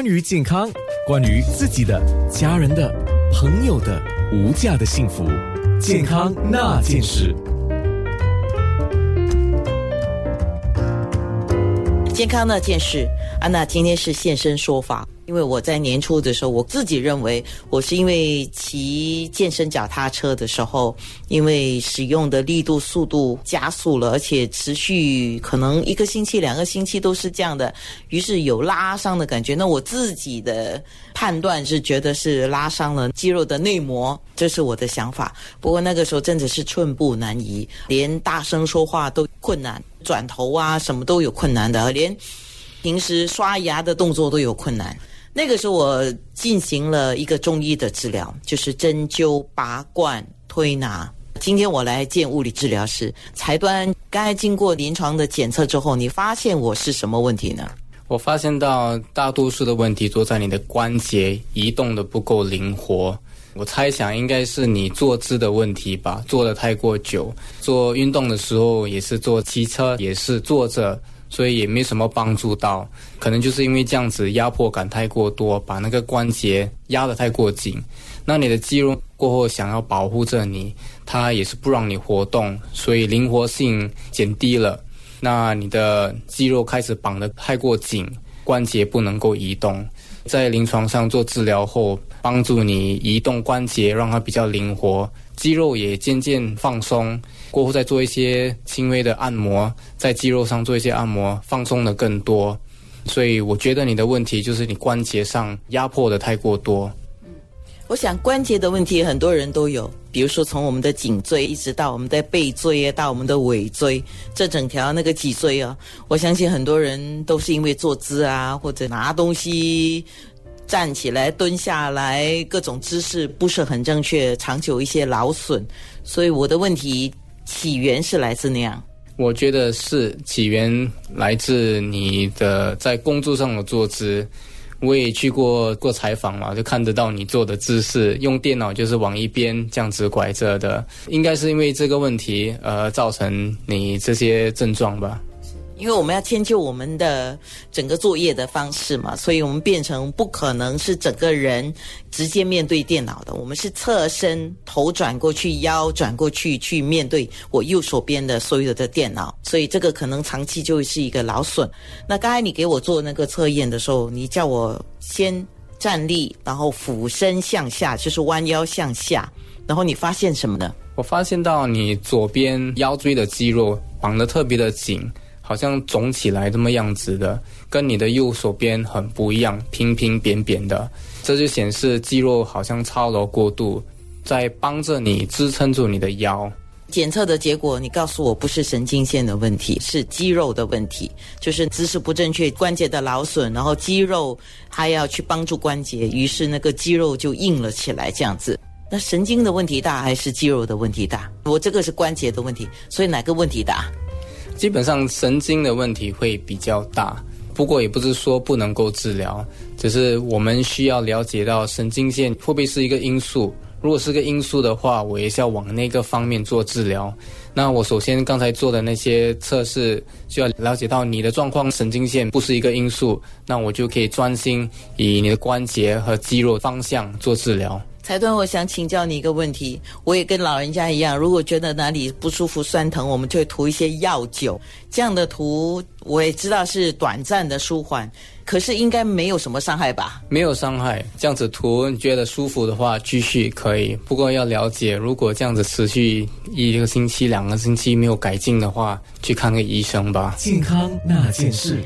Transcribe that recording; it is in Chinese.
关于健康，关于自己的、家人的、朋友的无价的幸福，健康那件事。健康那件事，安娜今天是现身说法。因为我在年初的时候，我自己认为我是因为骑健身脚踏车的时候，因为使用的力度、速度加速了，而且持续可能一个星期、两个星期都是这样的，于是有拉伤的感觉。那我自己的判断是觉得是拉伤了肌肉的内膜，这是我的想法。不过那个时候真的是寸步难移，连大声说话都困难，转头啊什么都有困难的，连平时刷牙的动作都有困难。那个时候我进行了一个中医的治疗，就是针灸、拔罐、推拿。今天我来见物理治疗师才端。刚才经过临床的检测之后，你发现我是什么问题呢？我发现到大多数的问题都在你的关节移动的不够灵活。我猜想应该是你坐姿的问题吧，坐的太过久。做运动的时候也是坐骑车，也是坐着。所以也没什么帮助到，可能就是因为这样子压迫感太过多，把那个关节压得太过紧，那你的肌肉过后想要保护着你，它也是不让你活动，所以灵活性减低了。那你的肌肉开始绑得太过紧，关节不能够移动。在临床上做治疗后，帮助你移动关节，让它比较灵活，肌肉也渐渐放松。过后再做一些轻微的按摩，在肌肉上做一些按摩，放松的更多。所以我觉得你的问题就是你关节上压迫的太过多。我想关节的问题很多人都有，比如说从我们的颈椎一直到我们的背椎，到我们的尾椎，这整条那个脊椎啊，我相信很多人都是因为坐姿啊，或者拿东西站起来、蹲下来，各种姿势不是很正确，长久一些劳损。所以我的问题。起源是来自那样，我觉得是起源来自你的在工作上的坐姿。我也去过过采访嘛，就看得到你坐的姿势，用电脑就是往一边这样子拐着的，应该是因为这个问题而造成你这些症状吧。因为我们要迁就我们的整个作业的方式嘛，所以我们变成不可能是整个人直接面对电脑的，我们是侧身头转过去，腰转过去去面对我右手边的所有的电脑，所以这个可能长期就是一个劳损。那刚才你给我做那个测验的时候，你叫我先站立，然后俯身向下，就是弯腰向下，然后你发现什么呢？我发现到你左边腰椎的肌肉绑得特别的紧。好像肿起来这么样子的，跟你的右手边很不一样，平平扁扁的，这就显示肌肉好像操劳过度，在帮着你支撑住你的腰。检测的结果，你告诉我不是神经线的问题，是肌肉的问题，就是姿势不正确，关节的劳损，然后肌肉还要去帮助关节，于是那个肌肉就硬了起来，这样子。那神经的问题大还是肌肉的问题大？我这个是关节的问题，所以哪个问题大？基本上神经的问题会比较大，不过也不是说不能够治疗，只是我们需要了解到神经线会不会是一个因素。如果是个因素的话，我也是要往那个方面做治疗。那我首先刚才做的那些测试，就要了解到你的状况，神经线不是一个因素，那我就可以专心以你的关节和肌肉方向做治疗。财端，我想请教你一个问题。我也跟老人家一样，如果觉得哪里不舒服、酸疼，我们就会涂一些药酒。这样的涂，我也知道是短暂的舒缓，可是应该没有什么伤害吧？没有伤害。这样子涂，你觉得舒服的话，继续可以。不过要了解，如果这样子持续一个星期、两个星期没有改进的话，去看个医生吧。健康那件事。